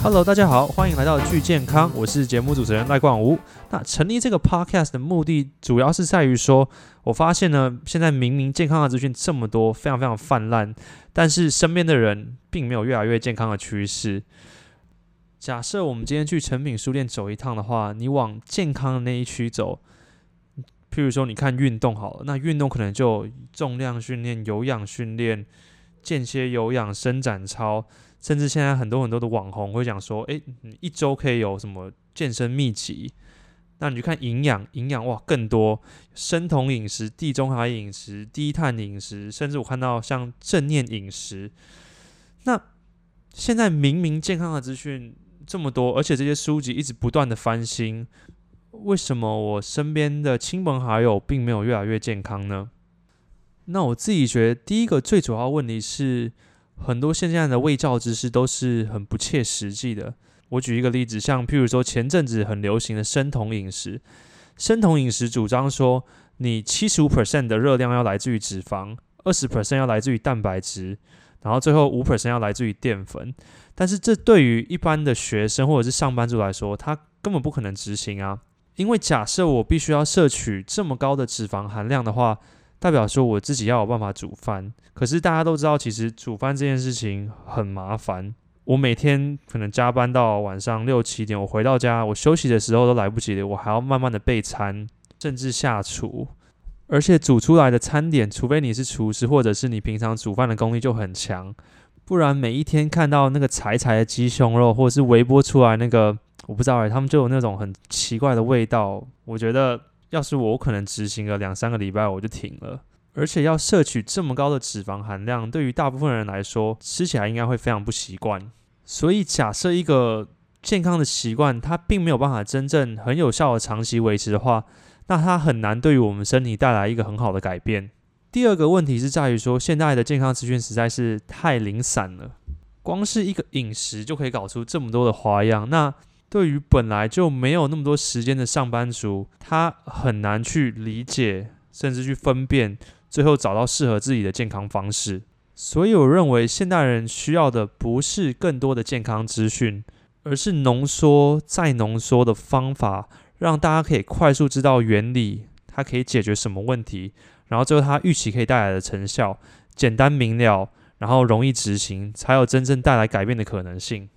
Hello，大家好，欢迎来到巨健康，我是节目主持人赖冠武。那成立这个 Podcast 的目的，主要是在于说，我发现呢，现在明明健康的资讯这么多，非常非常泛滥，但是身边的人并没有越来越健康的趋势。假设我们今天去成品书店走一趟的话，你往健康的那一区走，譬如说你看运动好了，那运动可能就重量训练、有氧训练、间歇有氧、伸展操。甚至现在很多很多的网红会讲说，诶，你一周可以有什么健身秘籍？那你去看营养，营养哇更多，生酮饮食、地中海饮食、低碳饮食，甚至我看到像正念饮食。那现在明明健康的资讯这么多，而且这些书籍一直不断的翻新，为什么我身边的亲朋好友并没有越来越健康呢？那我自己觉得，第一个最主要问题是。很多现在的卫教知识都是很不切实际的。我举一个例子，像譬如说前阵子很流行的生酮饮食，生酮饮食主张说，你七十五 percent 的热量要来自于脂肪，二十 percent 要来自于蛋白质，然后最后五 percent 要来自于淀粉。但是这对于一般的学生或者是上班族来说，他根本不可能执行啊，因为假设我必须要摄取这么高的脂肪含量的话。代表说我自己要有办法煮饭，可是大家都知道，其实煮饭这件事情很麻烦。我每天可能加班到晚上六七点，我回到家，我休息的时候都来不及，我还要慢慢的备餐，甚至下厨。而且煮出来的餐点，除非你是厨师，或者是你平常煮饭的功力就很强，不然每一天看到那个柴柴的鸡胸肉，或者是微波出来那个，我不知道哎，他们就有那种很奇怪的味道，我觉得。要是我，可能执行了两三个礼拜我就停了。而且要摄取这么高的脂肪含量，对于大部分人来说，吃起来应该会非常不习惯。所以，假设一个健康的习惯，它并没有办法真正很有效的长期维持的话，那它很难对于我们身体带来一个很好的改变。第二个问题是在于说，现在的健康资讯实在是太零散了，光是一个饮食就可以搞出这么多的花样。那对于本来就没有那么多时间的上班族，他很难去理解，甚至去分辨，最后找到适合自己的健康方式。所以，我认为现代人需要的不是更多的健康资讯，而是浓缩再浓缩的方法，让大家可以快速知道原理，它可以解决什么问题，然后最后它预期可以带来的成效，简单明了，然后容易执行，才有真正带来改变的可能性。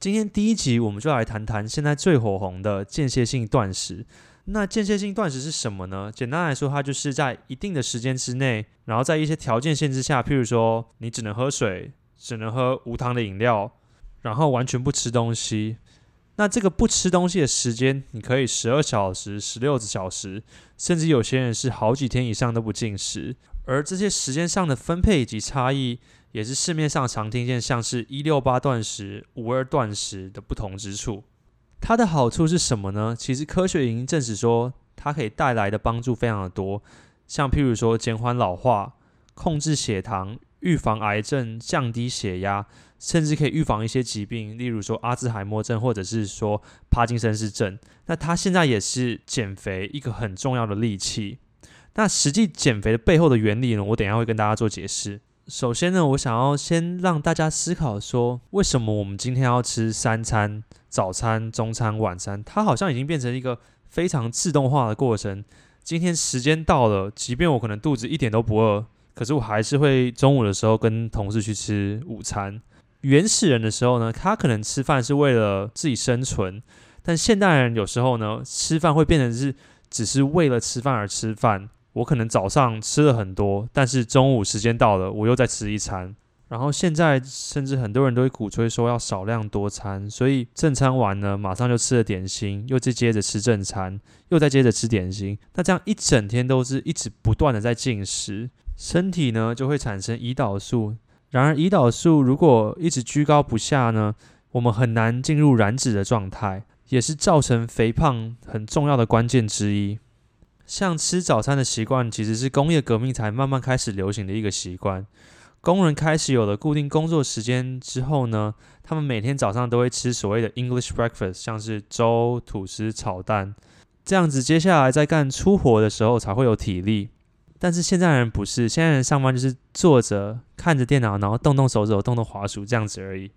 今天第一集，我们就来谈谈现在最火红的间歇性断食。那间歇性断食是什么呢？简单来说，它就是在一定的时间之内，然后在一些条件限制下，譬如说你只能喝水，只能喝无糖的饮料，然后完全不吃东西。那这个不吃东西的时间，你可以十二小时、十六小时，甚至有些人是好几天以上都不进食。而这些时间上的分配以及差异。也是市面上常听见像是一六八断食、五二断食的不同之处。它的好处是什么呢？其实科学已经证实说，它可以带来的帮助非常的多，像譬如说减缓老化、控制血糖、预防癌症、降低血压，甚至可以预防一些疾病，例如说阿兹海默症或者是说帕金森氏症。那它现在也是减肥一个很重要的利器。那实际减肥的背后的原理呢？我等下会跟大家做解释。首先呢，我想要先让大家思考说，为什么我们今天要吃三餐？早餐、中餐、晚餐，它好像已经变成一个非常自动化的过程。今天时间到了，即便我可能肚子一点都不饿，可是我还是会中午的时候跟同事去吃午餐。原始人的时候呢，他可能吃饭是为了自己生存，但现代人有时候呢，吃饭会变成是只是为了吃饭而吃饭。我可能早上吃了很多，但是中午时间到了，我又再吃一餐。然后现在甚至很多人都会鼓吹说要少量多餐，所以正餐完呢，马上就吃了点心，又再接着吃正餐，又再接着吃点心。那这样一整天都是一直不断的在进食，身体呢就会产生胰岛素。然而胰岛素如果一直居高不下呢，我们很难进入燃脂的状态，也是造成肥胖很重要的关键之一。像吃早餐的习惯，其实是工业革命才慢慢开始流行的一个习惯。工人开始有了固定工作时间之后呢，他们每天早上都会吃所谓的 English breakfast，像是粥、吐司、炒蛋这样子。接下来在干粗活的时候才会有体力。但是现在人不是，现在人上班就是坐着看着电脑，然后动动手指头、动动滑鼠这样子而已。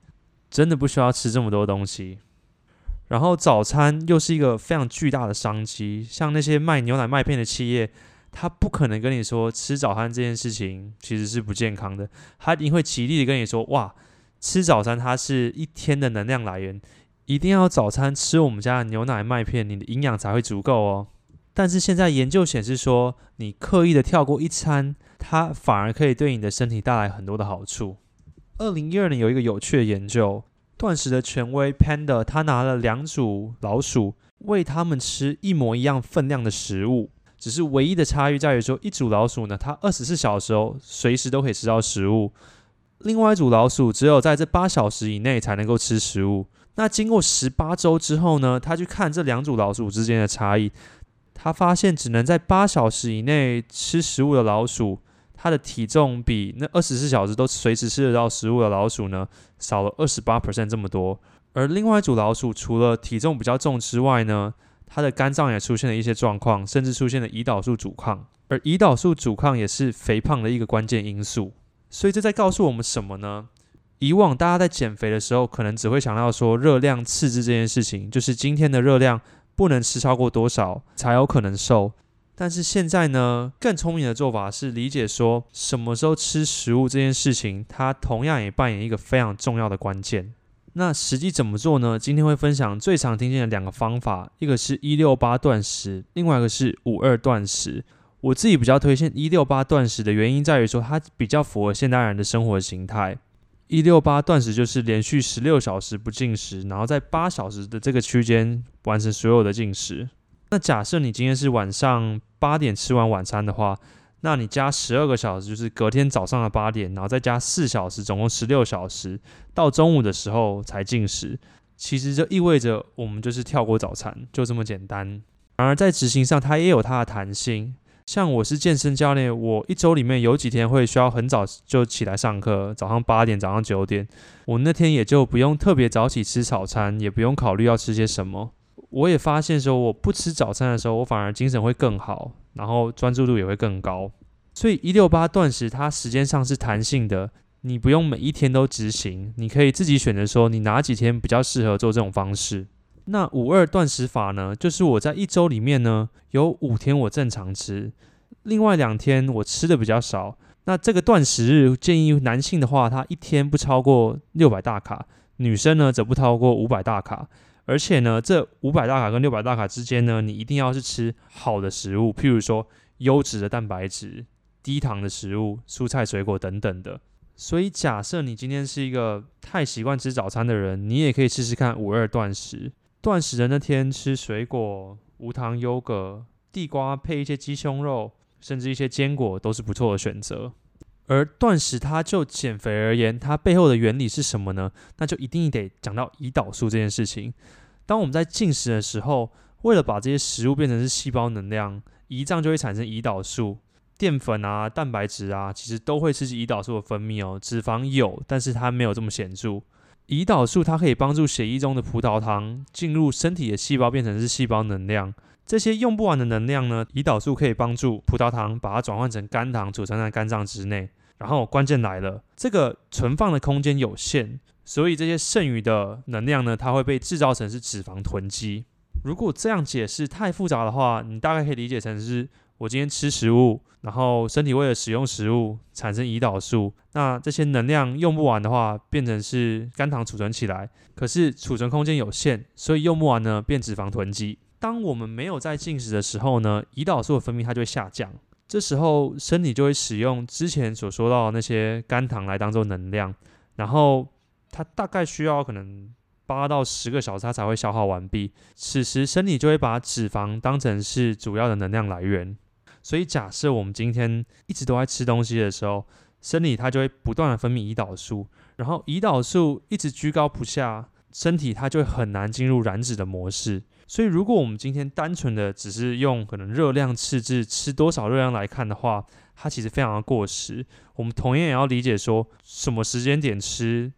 真的不需要吃这么多东西。然后早餐又是一个非常巨大的商机，像那些卖牛奶麦片的企业，他不可能跟你说吃早餐这件事情其实是不健康的，他一定会极力的跟你说，哇，吃早餐它是一天的能量来源，一定要早餐吃我们家的牛奶麦片，你的营养才会足够哦。但是现在研究显示说，你刻意的跳过一餐，它反而可以对你的身体带来很多的好处。二零一二年有一个有趣的研究。断食的权威 Panda，他拿了两组老鼠，喂他们吃一模一样分量的食物，只是唯一的差异在于说，一组老鼠呢，它二十四小时哦，随时都可以吃到食物；另外一组老鼠只有在这八小时以内才能够吃食物。那经过十八周之后呢，他去看这两组老鼠之间的差异，他发现只能在八小时以内吃食物的老鼠。它的体重比那二十四小时都随时吃得到食物的老鼠呢少了二十八 percent 这么多，而另外一组老鼠除了体重比较重之外呢，它的肝脏也出现了一些状况，甚至出现了胰岛素阻抗，而胰岛素阻抗也是肥胖的一个关键因素。所以这在告诉我们什么呢？以往大家在减肥的时候，可能只会想到说热量赤字这件事情，就是今天的热量不能吃超过多少才有可能瘦。但是现在呢，更聪明的做法是理解说什么时候吃食物这件事情，它同样也扮演一个非常重要的关键。那实际怎么做呢？今天会分享最常听见的两个方法，一个是一六八断食，另外一个是五二断食。我自己比较推荐一六八断食的原因在于说，它比较符合现代人的生活形态。一六八断食就是连续十六小时不进食，然后在八小时的这个区间完成所有的进食。那假设你今天是晚上八点吃完晚餐的话，那你加十二个小时，就是隔天早上的八点，然后再加四小时，总共十六小时，到中午的时候才进食。其实这意味着我们就是跳过早餐，就这么简单。然而在执行上，它也有它的弹性。像我是健身教练，我一周里面有几天会需要很早就起来上课，早上八点、早上九点，我那天也就不用特别早起吃早餐，也不用考虑要吃些什么。我也发现说，我不吃早餐的时候，我反而精神会更好，然后专注度也会更高。所以一六八断食它时间上是弹性的，你不用每一天都执行，你可以自己选择说你哪几天比较适合做这种方式。那五二断食法呢，就是我在一周里面呢有五天我正常吃，另外两天我吃的比较少。那这个断食日建议男性的话，他一天不超过六百大卡，女生呢则不超过五百大卡。而且呢，这五百大卡跟六百大卡之间呢，你一定要是吃好的食物，譬如说优质的蛋白质、低糖的食物、蔬菜水果等等的。所以，假设你今天是一个太习惯吃早餐的人，你也可以试试看五二断食。断食的那天吃水果、无糖优格、地瓜配一些鸡胸肉，甚至一些坚果，都是不错的选择。而断食，它就减肥而言，它背后的原理是什么呢？那就一定得讲到胰岛素这件事情。当我们在进食的时候，为了把这些食物变成是细胞能量，胰脏就会产生胰岛素。淀粉啊、蛋白质啊，其实都会刺激胰岛素的分泌哦。脂肪有，但是它没有这么显著。胰岛素它可以帮助血液中的葡萄糖进入身体的细胞，变成是细胞能量。这些用不完的能量呢，胰岛素可以帮助葡萄糖把它转换成肝糖，储存在肝脏之内。然后关键来了，这个存放的空间有限，所以这些剩余的能量呢，它会被制造成是脂肪囤积。如果这样解释太复杂的话，你大概可以理解成是我今天吃食物，然后身体为了使用食物产生胰岛素，那这些能量用不完的话，变成是肝糖储存起来，可是储存空间有限，所以用不完呢，变脂肪囤积。当我们没有在进食的时候呢，胰岛素的分泌它就会下降，这时候身体就会使用之前所说到的那些肝糖来当做能量，然后它大概需要可能八到十个小时它才会消耗完毕，此时身体就会把脂肪当成是主要的能量来源。所以假设我们今天一直都在吃东西的时候，身体它就会不断的分泌胰岛素，然后胰岛素一直居高不下，身体它就会很难进入燃脂的模式。所以，如果我们今天单纯的只是用可能热量赤字吃多少热量来看的话，它其实非常的过时。我们同样也要理解说，什么时间点吃，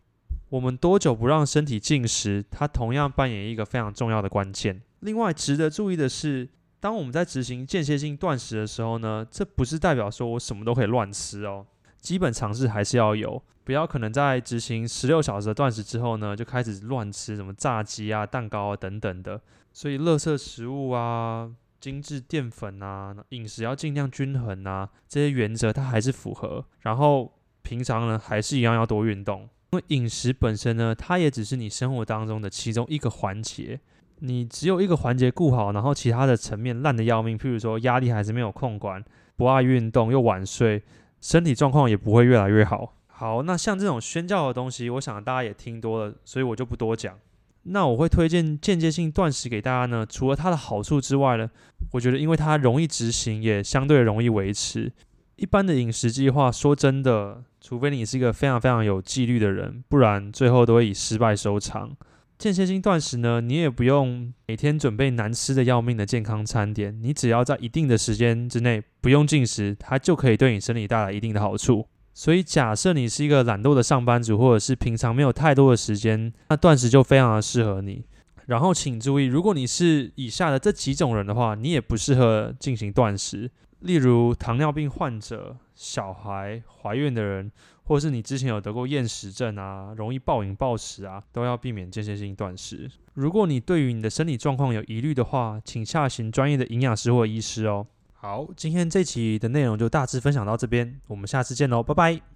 我们多久不让身体进食，它同样扮演一个非常重要的关键。另外，值得注意的是，当我们在执行间歇性断食的时候呢，这不是代表说我什么都可以乱吃哦，基本常识还是要有。不要可能在执行十六小时的断食之后呢，就开始乱吃什么炸鸡啊、蛋糕啊等等的。所以，垃圾食物啊、精致淀粉啊、饮食要尽量均衡啊，这些原则它还是符合。然后，平常呢还是一样要多运动，因为饮食本身呢，它也只是你生活当中的其中一个环节。你只有一个环节顾好，然后其他的层面烂的要命，譬如说压力还是没有控管，不爱运动又晚睡，身体状况也不会越来越好。好，那像这种宣教的东西，我想大家也听多了，所以我就不多讲。那我会推荐间接性断食给大家呢，除了它的好处之外呢，我觉得因为它容易执行，也相对容易维持。一般的饮食计划，说真的，除非你是一个非常非常有纪律的人，不然最后都会以失败收场。间歇性断食呢，你也不用每天准备难吃的要命的健康餐点，你只要在一定的时间之内不用进食，它就可以对你身体带来一定的好处。所以，假设你是一个懒惰的上班族，或者是平常没有太多的时间，那断食就非常的适合你。然后，请注意，如果你是以下的这几种人的话，你也不适合进行断食。例如，糖尿病患者、小孩、怀孕的人，或是你之前有得过厌食症啊，容易暴饮暴食啊，都要避免间歇性断食。如果你对于你的身体状况有疑虑的话，请下询专业的营养师或医师哦。好，今天这期的内容就大致分享到这边，我们下次见喽，拜拜。